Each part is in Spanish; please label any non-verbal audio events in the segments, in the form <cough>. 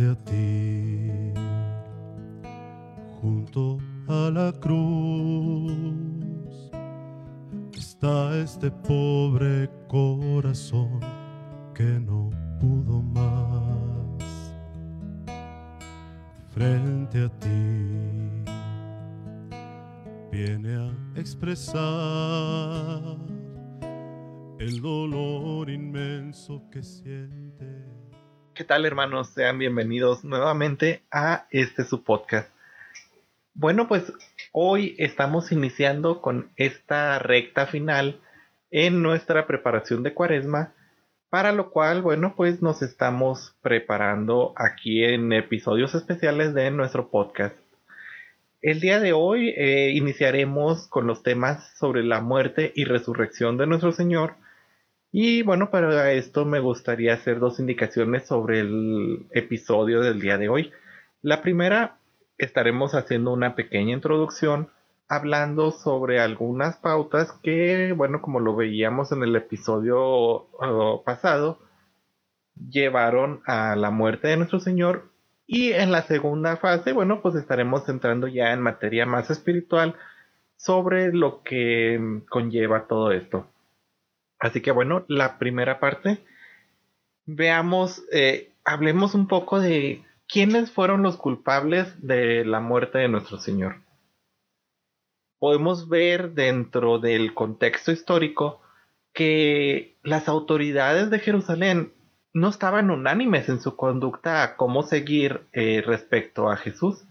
frente a ti, junto a la cruz, está este pobre corazón que no pudo más. Frente a ti, viene a expresar el dolor inmenso que siente. ¿Qué tal hermanos? Sean bienvenidos nuevamente a este su podcast. Bueno, pues hoy estamos iniciando con esta recta final en nuestra preparación de cuaresma, para lo cual, bueno, pues nos estamos preparando aquí en episodios especiales de nuestro podcast. El día de hoy eh, iniciaremos con los temas sobre la muerte y resurrección de nuestro Señor, y bueno, para esto me gustaría hacer dos indicaciones sobre el episodio del día de hoy. La primera, estaremos haciendo una pequeña introducción hablando sobre algunas pautas que, bueno, como lo veíamos en el episodio uh, pasado, llevaron a la muerte de nuestro Señor. Y en la segunda fase, bueno, pues estaremos entrando ya en materia más espiritual sobre lo que conlleva todo esto. Así que bueno, la primera parte, veamos, eh, hablemos un poco de quiénes fueron los culpables de la muerte de nuestro Señor. Podemos ver dentro del contexto histórico que las autoridades de Jerusalén no estaban unánimes en su conducta a cómo seguir eh, respecto a Jesús.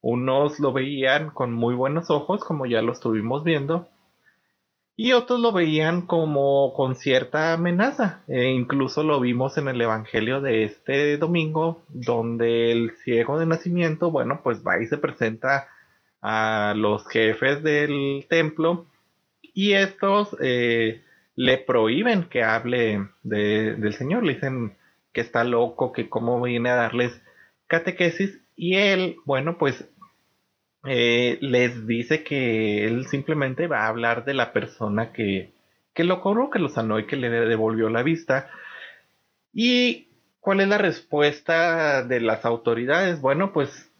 Unos lo veían con muy buenos ojos, como ya lo estuvimos viendo, y otros lo veían como con cierta amenaza. E incluso lo vimos en el Evangelio de este domingo, donde el ciego de nacimiento, bueno, pues va y se presenta a los jefes del templo. Y estos eh, le prohíben que hable del Señor, le dicen que está loco, que cómo viene a darles catequesis. Y él, bueno, pues eh, les dice que él simplemente va a hablar de la persona que, que lo cobró, que lo sanó y que le devolvió la vista. ¿Y cuál es la respuesta de las autoridades? Bueno, pues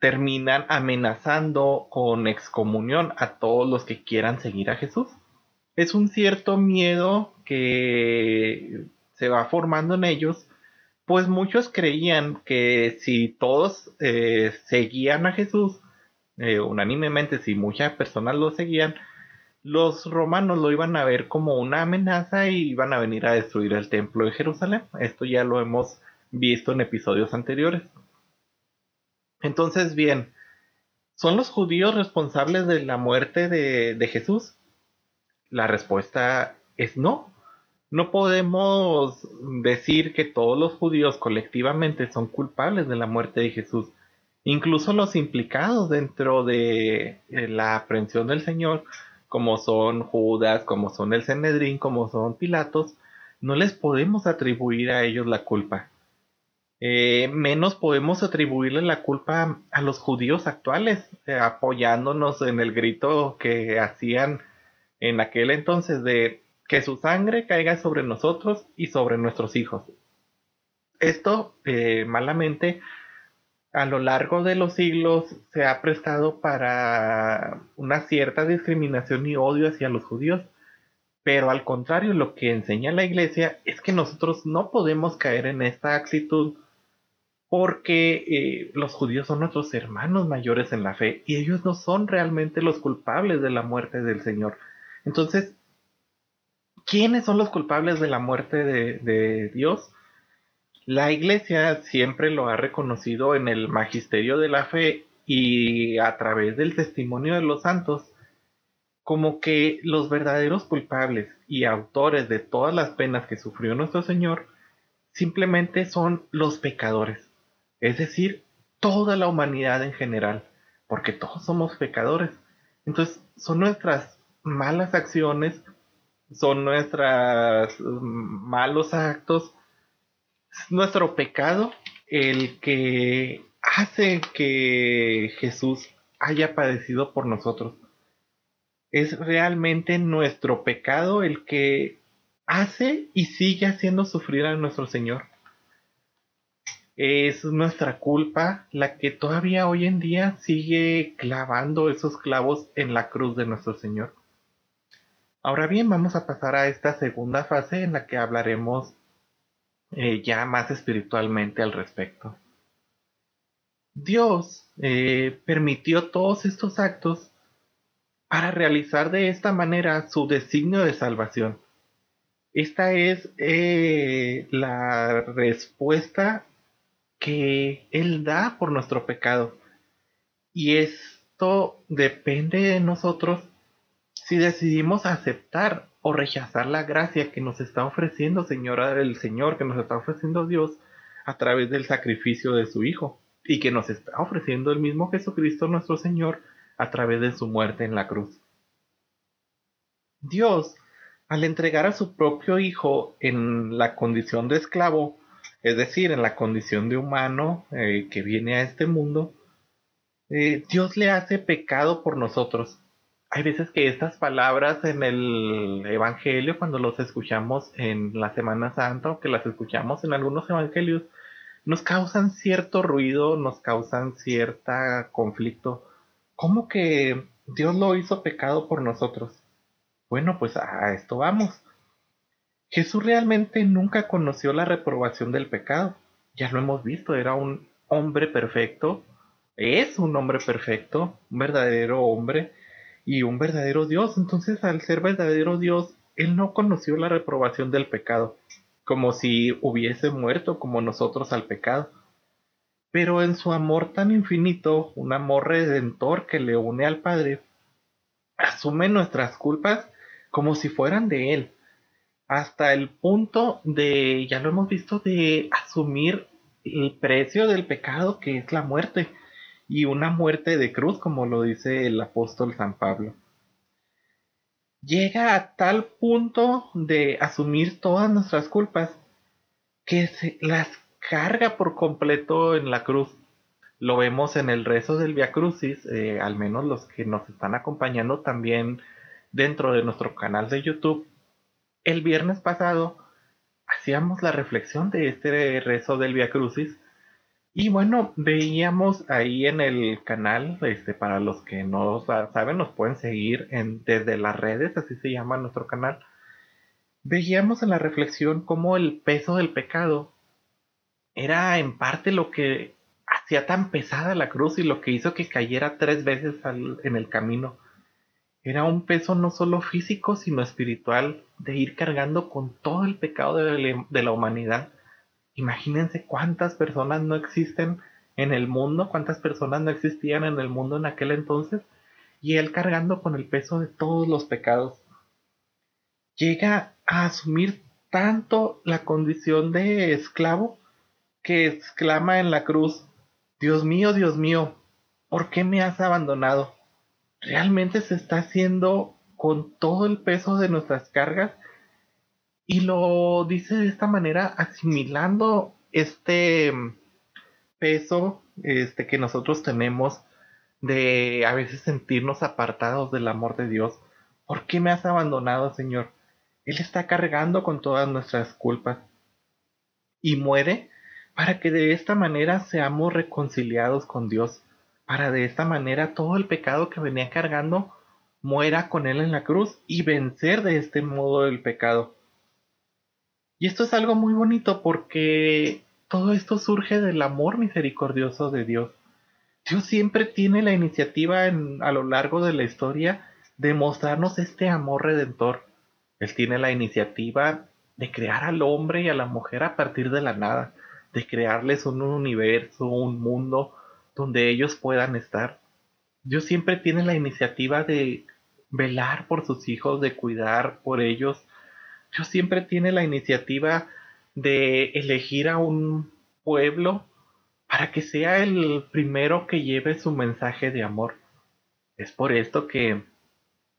terminan amenazando con excomunión a todos los que quieran seguir a Jesús. Es un cierto miedo que se va formando en ellos, pues muchos creían que si todos eh, seguían a Jesús, eh, unánimemente, si muchas personas lo seguían, los romanos lo iban a ver como una amenaza y iban a venir a destruir el templo de Jerusalén. Esto ya lo hemos visto en episodios anteriores. Entonces, bien, ¿son los judíos responsables de la muerte de, de Jesús? La respuesta es no. No podemos decir que todos los judíos colectivamente son culpables de la muerte de Jesús incluso los implicados dentro de eh, la aprehensión del Señor, como son Judas, como son el Cenedrín, como son Pilatos, no les podemos atribuir a ellos la culpa. Eh, menos podemos atribuirle la culpa a los judíos actuales, eh, apoyándonos en el grito que hacían en aquel entonces de que su sangre caiga sobre nosotros y sobre nuestros hijos. Esto, malamente, a lo largo de los siglos se ha prestado para una cierta discriminación y odio hacia los judíos, pero al contrario, lo que enseña la iglesia es que nosotros no podemos caer en esta actitud porque eh, los judíos son nuestros hermanos mayores en la fe y ellos no son realmente los culpables de la muerte del Señor. Entonces, ¿quiénes son los culpables de la muerte de, de Dios? La iglesia siempre lo ha reconocido en el magisterio de la fe y a través del testimonio de los santos como que los verdaderos culpables y autores de todas las penas que sufrió nuestro Señor simplemente son los pecadores, es decir, toda la humanidad en general, porque todos somos pecadores. Entonces, son nuestras malas acciones, son nuestros mm, malos actos, nuestro pecado el que hace que Jesús haya padecido por nosotros. Es realmente nuestro pecado el que hace y sigue haciendo sufrir a nuestro Señor. es nuestra culpa la que todavía hoy en día sigue clavando esos clavos en la cruz de nuestro Señor. Ahora bien, vamos a pasar a esta segunda fase en la que hablaremos eh, ya más espiritualmente al respecto. Dios eh, permitió todos estos actos para realizar de esta manera su designio de salvación. Esta es eh, la respuesta que Él da por nuestro pecado. Y esto depende de nosotros si decidimos aceptar o rechazar la gracia que nos está ofreciendo Señora el Señor, que nos está ofreciendo Dios a través del sacrificio de su Hijo y que nos está ofreciendo el mismo Jesucristo nuestro Señor a través de su muerte en la cruz. Dios, al entregar a su propio Hijo en la condición de esclavo, es decir, en la condición de humano eh, que viene a este mundo, eh, Dios le hace pecado por nosotros hay veces que estas palabras en el Evangelio, cuando los escuchamos en la Semana Santa o que las escuchamos en algunos Evangelios, nos causan cierto ruido, nos causan cierta conflicto. ¿Cómo que Dios lo hizo pecado por nosotros? Bueno, pues a esto vamos. Jesús realmente nunca conoció la reprobación del pecado. Ya lo hemos visto, era un hombre perfecto, es un hombre perfecto, un verdadero hombre y un verdadero Dios. Entonces, al ser verdadero Dios, Él no conoció la reprobación del pecado, como si hubiese muerto como nosotros al pecado. Pero en su amor tan infinito, un amor redentor que le une al Padre, asume nuestras culpas como si fueran de Él, hasta el punto de, ya lo hemos visto, de asumir el precio del pecado que es la muerte y una muerte de cruz, como lo dice el apóstol San Pablo. Llega a tal punto de asumir todas nuestras culpas que se las carga por completo en la cruz. Lo vemos en el rezo del Via Crucis, eh, al menos los que nos están acompañando también dentro de nuestro canal de YouTube. El viernes pasado hacíamos la reflexión de este rezo del Via Crucis y bueno, veíamos ahí en el canal, este, para los que no saben, nos pueden seguir en, desde las redes, así se llama nuestro canal. Veíamos en la reflexión cómo el peso del pecado era en parte lo que hacía tan pesada la cruz y lo que hizo que cayera tres veces en el camino. Era un peso no solo físico, sino espiritual, de ir cargando con todo el pecado de la humanidad Imagínense cuántas personas no existen en el mundo, cuántas personas no existían en el mundo en aquel entonces, y él cargando con el peso de todos los pecados. Llega a asumir tanto la condición de esclavo que exclama en la cruz, Dios mío, Dios mío, ¿por qué me has abandonado? Realmente se está haciendo con todo el peso de nuestras cargas y lo dice de esta manera, asimilando este peso este, que nosotros tenemos de a veces sentirnos apartados del amor de Dios. ¿Por qué me has abandonado, Señor? Él está cargando con todas nuestras culpas. Y muere para que de esta manera seamos reconciliados con Dios. Para de esta manera todo el pecado que venía cargando muera con Él en la cruz y vencer de este modo el pecado. Y esto es algo muy bonito porque todo esto surge del amor misericordioso de Dios. Dios siempre tiene la iniciativa a lo largo de la historia de mostrarnos este amor redentor. Él tiene la iniciativa de crear al hombre y a la mujer a partir de la nada, de crearles un universo, un mundo donde ellos puedan estar. Dios siempre tiene la iniciativa de velar por sus hijos, de cuidar por ellos, Dios siempre tiene la iniciativa de elegir a un pueblo para que sea el primero que lleve su mensaje de amor. Es por esto que,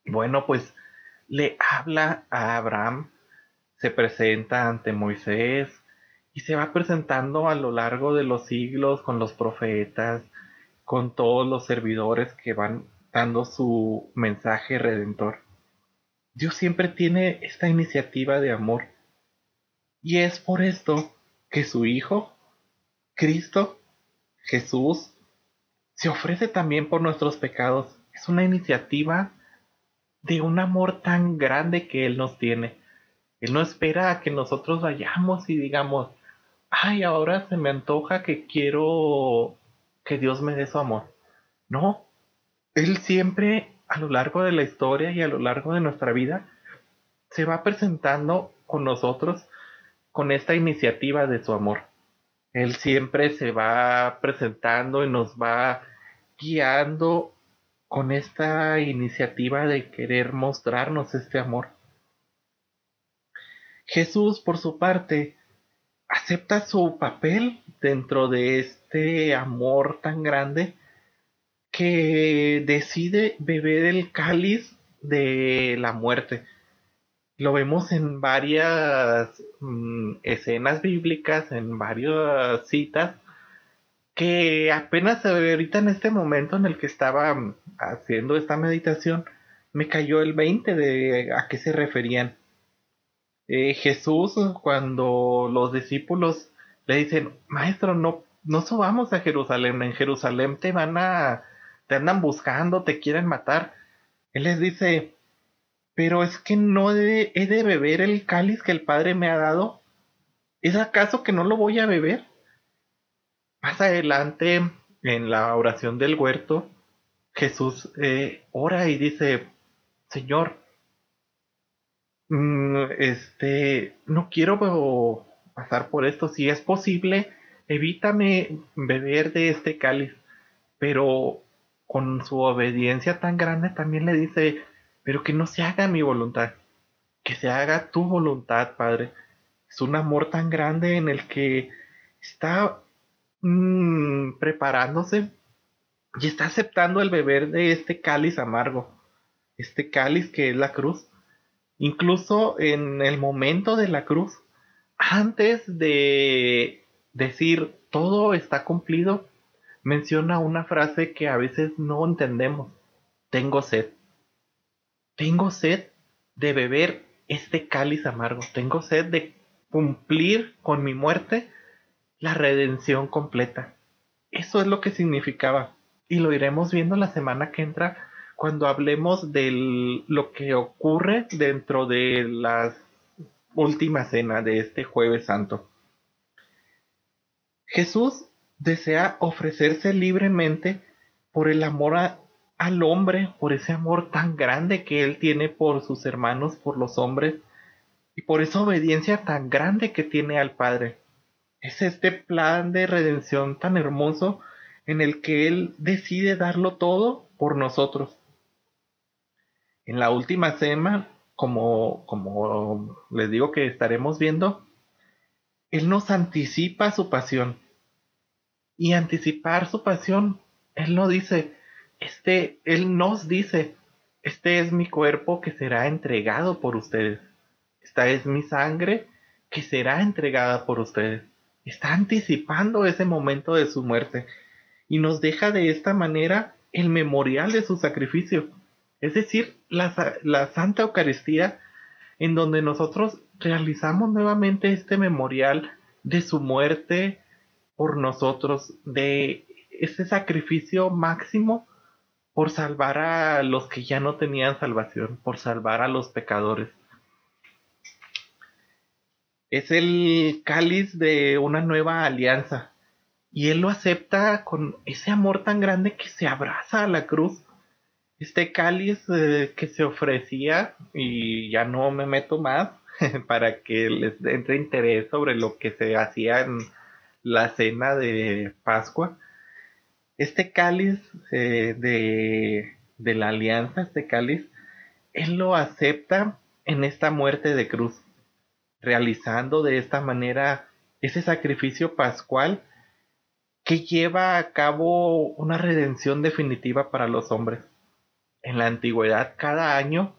bueno, pues le habla a Abraham, se presenta ante Moisés y se va presentando a lo largo de los siglos con los profetas, con todos los servidores que van dando su mensaje redentor. Dios siempre tiene esta iniciativa de amor. Y es por esto que su Hijo, Cristo, Jesús, se ofrece también por nuestros pecados. Es una iniciativa de un amor tan grande que Él nos tiene. Él no espera a que nosotros vayamos y digamos, ay, ahora se me antoja que quiero que Dios me dé su amor. No, Él siempre a lo largo de la historia y a lo largo de nuestra vida se va presentando con nosotros con esta iniciativa de su amor. Él siempre se va presentando y nos va guiando con esta iniciativa de querer mostrarnos este amor. Jesús, por su parte, acepta su papel dentro de este amor tan grande que decide beber el cáliz de la muerte. Lo vemos en varias mm, escenas bíblicas, en varias citas, que apenas ahorita en este momento en el que estaba mm, haciendo esta meditación, me cayó el 20 de a qué se referían. Eh, Jesús, cuando los discípulos le dicen, maestro, no, no subamos a Jerusalén, en Jerusalén te van a, te andan buscando, te quieren matar. Él les dice, pero es que no he de beber el cáliz que el Padre me ha dado. ¿Es acaso que no lo voy a beber? Más adelante, en la oración del huerto, Jesús eh, ora y dice, Señor, mm, este, no quiero pasar por esto. Si es posible, evítame beber de este cáliz. Pero con su obediencia tan grande también le dice, pero que no se haga mi voluntad, que se haga tu voluntad, Padre. Es un amor tan grande en el que está Mm, preparándose y está aceptando el beber de este cáliz amargo, este cáliz que es la cruz. Incluso en el momento de la cruz, antes de decir todo está cumplido, menciona una frase que a veces no entendemos. Tengo sed. Tengo sed de beber este cáliz amargo. Tengo sed de cumplir con mi muerte la redención completa. Eso es lo que significaba. Y lo iremos viendo la semana que entra cuando hablemos de lo que ocurre dentro de la última cena de este jueves santo. Jesús desea ofrecerse libremente por el amor al hombre, por ese amor tan grande que él tiene por sus hermanos, por los hombres, y por esa obediencia tan grande que tiene al Padre es este plan de redención tan hermoso en el que Él decide darlo todo por nosotros. En la última cena, como, como les digo que estaremos viendo, Él nos anticipa su pasión. Y anticipar su pasión, Él no dice, este, Él nos dice, este es mi cuerpo que será entregado por ustedes. Esta es mi sangre que será entregada por ustedes. Está anticipando ese momento de su muerte y nos deja de esta manera el memorial de su sacrificio, es decir, la, la Santa Eucaristía, en donde nosotros realizamos nuevamente este memorial de su muerte por nosotros, de ese sacrificio máximo por salvar a los que ya no tenían salvación, por salvar a los pecadores es el cáliz de una nueva alianza. Y él lo acepta con ese amor tan grande que se abraza a la cruz. Este cáliz eh, que se ofrecía, y ya no me meto más <laughs> para que les entre interés sobre lo que se hacía en la cena de Pascua. Este cáliz eh, de, de la alianza, este cáliz, él lo acepta en esta muerte de cruz realizando de esta manera ese sacrificio pascual que lleva a cabo una redención definitiva para los hombres. En la antigüedad, cada año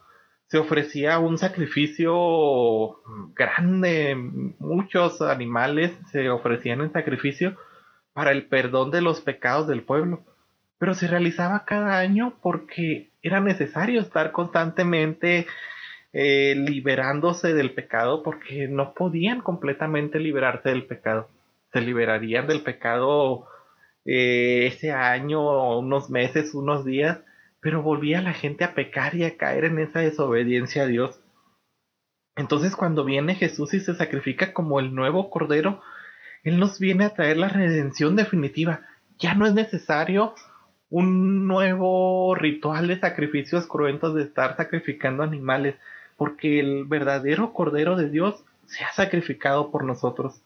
se ofrecía un sacrificio grande, muchos animales se ofrecían en sacrificio para el perdón de los pecados del pueblo, pero se realizaba cada año porque era necesario estar constantemente eh, liberándose del pecado porque no podían completamente liberarse del pecado. se liberarían del pecado eh, ese año, unos meses, unos días, pero volvía la gente a pecar y a caer en esa desobediencia a Dios. Entonces cuando viene Jesús y se sacrifica como el nuevo Cordero, Él nos viene a traer la redención definitiva. Ya no es necesario un nuevo ritual de sacrificios cruentos de estar sacrificando animales, porque el verdadero Cordero de Dios se ha sacrificado por nosotros.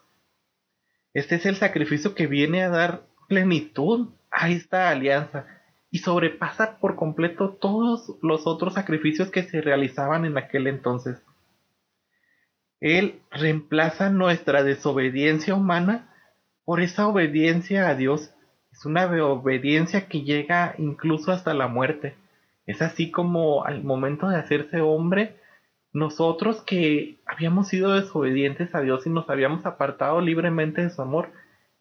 Este es el sacrificio que viene a dar plenitud a esta alianza y sobrepasa por completo todos los otros sacrificios que se realizaban en aquel entonces. Él reemplaza nuestra desobediencia humana por esa obediencia a Dios. Es una obediencia que llega incluso hasta la muerte. Es así como al momento de hacerse hombre, nosotros que habíamos sido desobedientes a Dios y nos habíamos apartado libremente de su amor,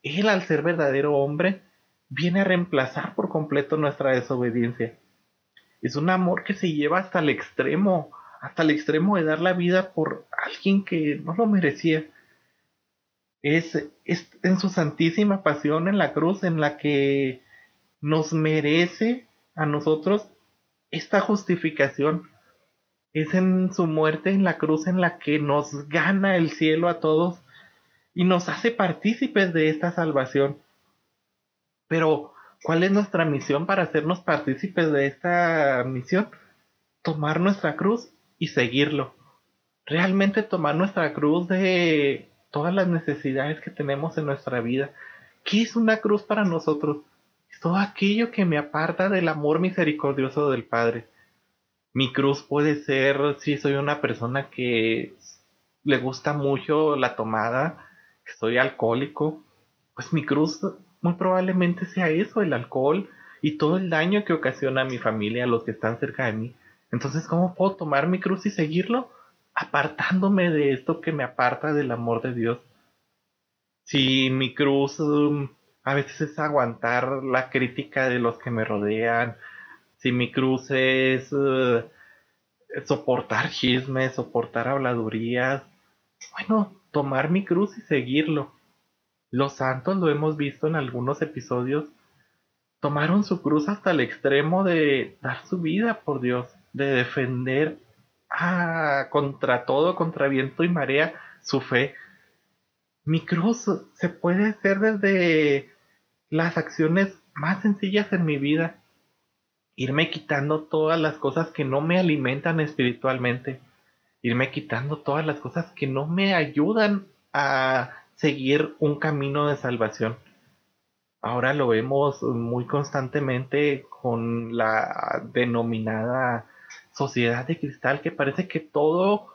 Él al ser verdadero hombre, viene a reemplazar por completo nuestra desobediencia. Es un amor que se lleva hasta el extremo, hasta el extremo de dar la vida por alguien que no lo merecía. Es, es en su santísima pasión en la cruz en la que nos merece a nosotros esta justificación. Es en su muerte en la cruz en la que nos gana el cielo a todos y nos hace partícipes de esta salvación. Pero, ¿cuál es nuestra misión para hacernos partícipes de esta misión? Tomar nuestra cruz y seguirlo. Realmente tomar nuestra cruz de todas las necesidades que tenemos en nuestra vida. ¿Qué es una cruz para nosotros? Es todo aquello que me aparta del amor misericordioso del Padre. Mi cruz puede ser si soy una persona que le gusta mucho la tomada, soy alcohólico, pues mi cruz muy probablemente sea eso, el alcohol y todo el daño que ocasiona a mi familia, a los que están cerca de mí. Entonces, ¿cómo puedo tomar mi cruz y seguirlo? Apartándome de esto que me aparta del amor de Dios. Si mi cruz um, a veces es aguantar la crítica de los que me rodean, si mi cruz es uh, soportar chismes, soportar habladurías, bueno, tomar mi cruz y seguirlo. Los santos, lo hemos visto en algunos episodios, tomaron su cruz hasta el extremo de dar su vida por Dios, de defender contra todo, contra viento y marea, su fe. Mi cruz se puede hacer desde las acciones más sencillas en mi vida. Irme quitando todas las cosas que no me alimentan espiritualmente. Irme quitando todas las cosas que no me ayudan a seguir un camino de salvación. Ahora lo vemos muy constantemente con la denominada sociedad de cristal que parece que todo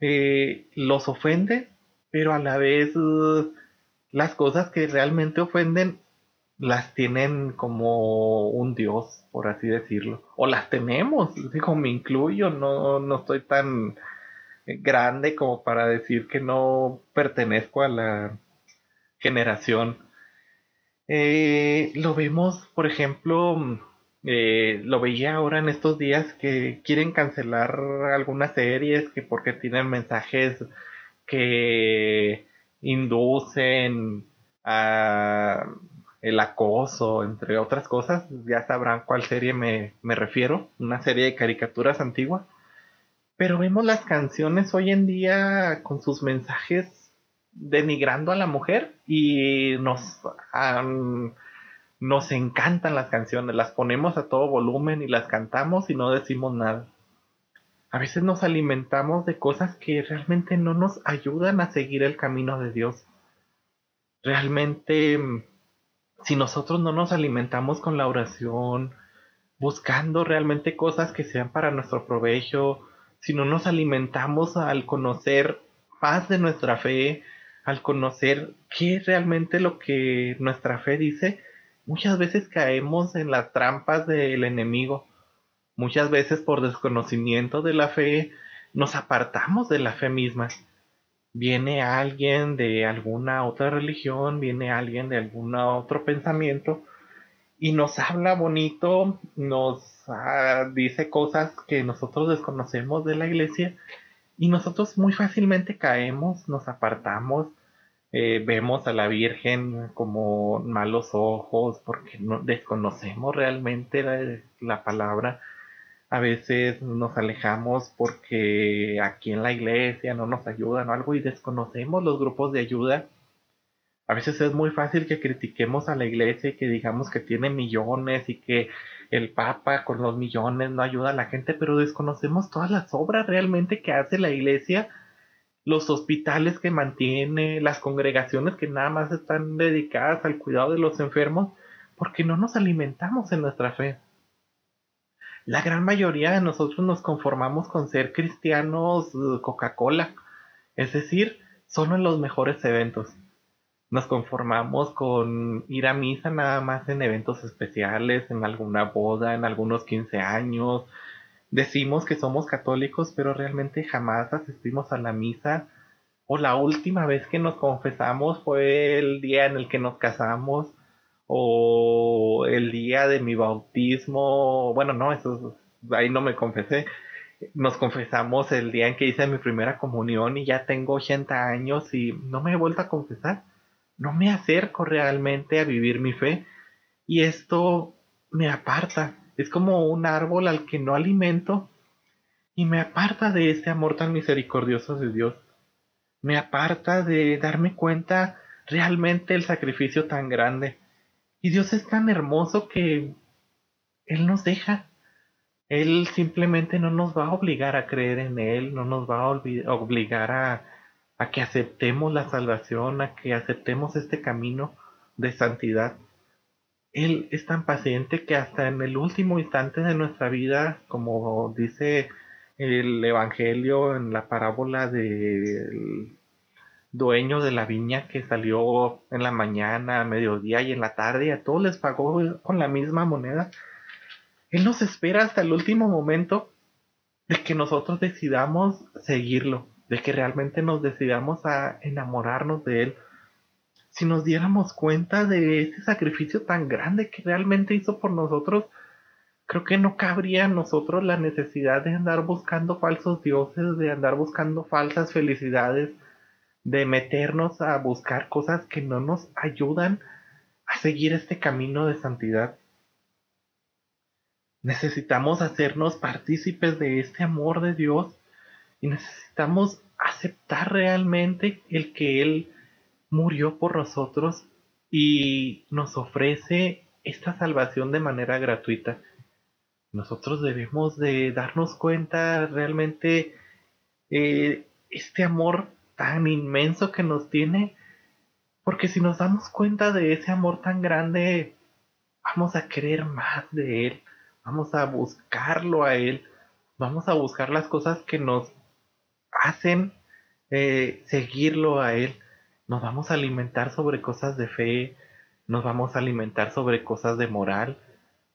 eh, los ofende, pero a la vez las cosas que realmente ofenden las tienen como un dios, por así decirlo. O las tenemos, digo, me incluyo, no, no estoy tan grande como para decir que no pertenezco a la generación. Eh, lo vemos, por ejemplo, eh, lo veía ahora en estos días que quieren cancelar algunas series que porque tienen mensajes que inducen a el acoso, entre otras cosas. Ya sabrán cuál serie me, me refiero, una serie de caricaturas antiguas pero vemos las canciones hoy en día con sus mensajes denigrando a la mujer y nos, nos encantan las canciones, las ponemos a todo volumen y las cantamos y no decimos nada. A veces nos alimentamos de cosas que realmente no nos ayudan a seguir el camino de Dios. Realmente, si nosotros no nos alimentamos con la oración, buscando realmente cosas que sean para nuestro provecho, si no nos alimentamos al conocer más de nuestra fe, al conocer qué es realmente lo que nuestra fe dice, muchas veces caemos en las trampas del enemigo. Muchas veces por desconocimiento de la fe nos apartamos de la fe misma. Viene alguien de alguna otra religión, viene alguien de algún otro pensamiento y nos habla bonito, nos dice cosas que nosotros desconocemos de la iglesia y nosotros muy fácilmente caemos, nos apartamos eh, vemos a la Virgen como malos ojos porque no desconocemos realmente la, la palabra. A veces nos alejamos porque aquí en la iglesia no nos ayudan o algo y desconocemos los grupos de ayuda. A veces es muy fácil que critiquemos a la iglesia y que digamos que tiene millones y que el Papa con los millones no ayuda a la gente, pero desconocemos todas las obras realmente que hace la iglesia los hospitales que mantiene, las congregaciones que nada más están dedicadas al cuidado de los enfermos, porque no nos alimentamos en nuestra fe. La gran mayoría de nosotros nos conformamos con ser cristianos eh, Coca-Cola, es decir, solo en los mejores eventos. Nos conformamos con ir a misa nada más en eventos especiales, en alguna boda, en algunos 15 años, decimos que somos católicos, pero realmente jamás asistimos a la misa. O la última vez que nos confesamos fue el día en el que nos casamos. O el día de mi bautismo. Bueno, no, eso ahí no me confesé. Nos confesamos el día en que hice mi primera comunión y ya tengo 80 años y no me he vuelto a confesar. No me acerco realmente a vivir mi fe y esto me aparta es como un árbol al que no alimento y me aparta de ese amor tan misericordioso de Dios. Me aparta de darme cuenta realmente el sacrificio tan grande. Y Dios es tan hermoso que Él nos deja. Él simplemente no nos va a obligar a creer en Él, no nos va a obligar a, a que aceptemos la salvación, a que aceptemos este camino de santidad. Él es tan paciente que hasta en el último instante de nuestra vida, como dice el Evangelio en la parábola del dueño de la viña que salió en la mañana, a mediodía y en la tarde, y a todos les pagó con la misma moneda. Él nos espera hasta el último momento de que nosotros decidamos seguirlo, de que realmente nos decidamos a enamorarnos de Él si nos diéramos cuenta de ese sacrificio tan grande que realmente hizo por nosotros, creo que no cabría a nosotros la necesidad de andar buscando falsos dioses, de andar buscando falsas felicidades, de meternos a buscar cosas que no nos ayudan a seguir este camino de santidad. Necesitamos hacernos partícipes de este amor de Dios y necesitamos aceptar realmente el que Él murió por nosotros y nos ofrece esta salvación de manera gratuita. Nosotros debemos de darnos cuenta realmente eh, este amor tan inmenso que nos tiene, porque si nos damos cuenta de ese amor tan grande, vamos a querer más de Él, vamos a buscarlo a Él, vamos a buscar las cosas que nos hacen eh, seguirlo a Él nos vamos a alimentar sobre cosas de fe, nos vamos a alimentar sobre cosas de moral.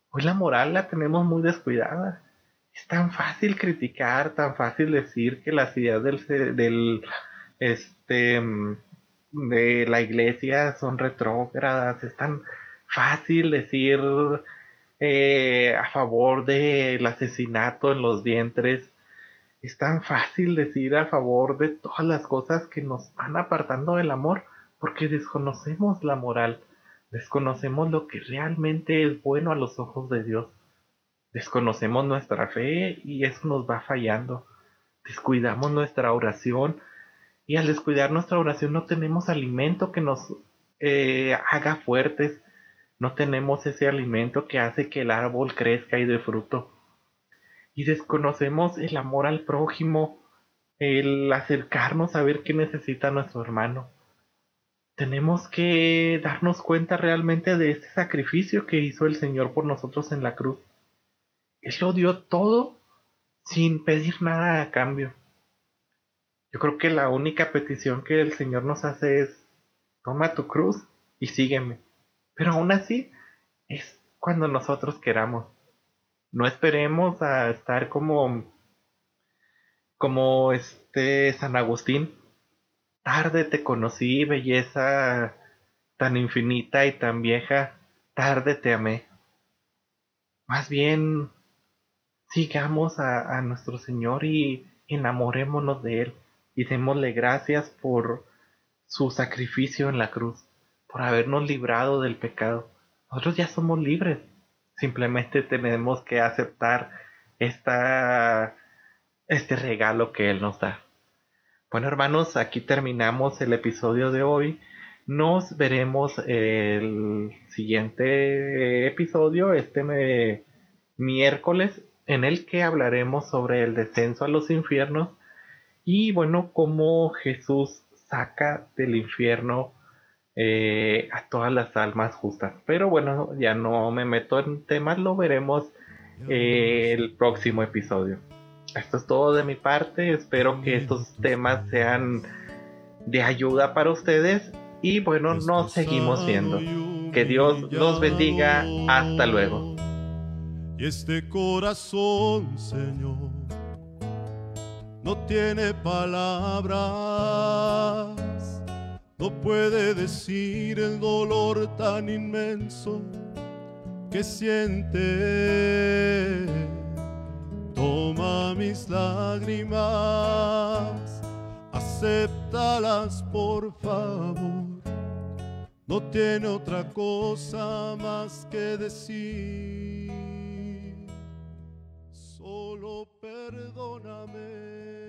Hoy la moral la tenemos muy descuidada. Es tan fácil criticar, tan fácil decir que las ideas del, del este de la iglesia son retrógradas, es tan fácil decir eh, a favor del asesinato en los vientres, es tan fácil decir a favor de todas las cosas que nos van apartando del amor porque desconocemos la moral, desconocemos lo que realmente es bueno a los ojos de Dios, desconocemos nuestra fe y eso nos va fallando, descuidamos nuestra oración y al descuidar nuestra oración no tenemos alimento que nos eh, haga fuertes, no tenemos ese alimento que hace que el árbol crezca y dé fruto y desconocemos el amor al prójimo, el acercarnos a ver qué necesita nuestro hermano. Tenemos que darnos cuenta realmente de este sacrificio que hizo el Señor por nosotros en la cruz. Él lo dio todo sin pedir nada a cambio. Yo creo que la única petición que el Señor nos hace es, toma tu cruz y sígueme. Pero aún así es cuando nosotros queramos. No esperemos a estar como como este San Agustín. Tarde te conocí, belleza tan infinita y tan vieja, tarde te amé. Más bien, sigamos a, a nuestro Señor y enamorémonos de Él y démosle gracias por su sacrificio en la cruz, por habernos librado del pecado. Nosotros ya somos libres. Simplemente tenemos que aceptar esta, este regalo que Él nos da. Bueno hermanos, aquí terminamos el episodio de hoy. Nos veremos el siguiente episodio, este miércoles, en el que hablaremos sobre el descenso a los infiernos y bueno, cómo Jesús saca del infierno eh, a todas las almas justas. Pero bueno, ya no me meto en temas, lo veremos eh, el próximo episodio. Esto es todo de mi parte, espero que estos temas sean de ayuda para ustedes y bueno, nos seguimos viendo. Que Dios los bendiga, hasta luego. Y este corazón, Señor, no tiene palabras, no puede decir el dolor tan inmenso que siente. Toma mis lágrimas, acéptalas por favor. No tiene otra cosa más que decir, solo perdóname.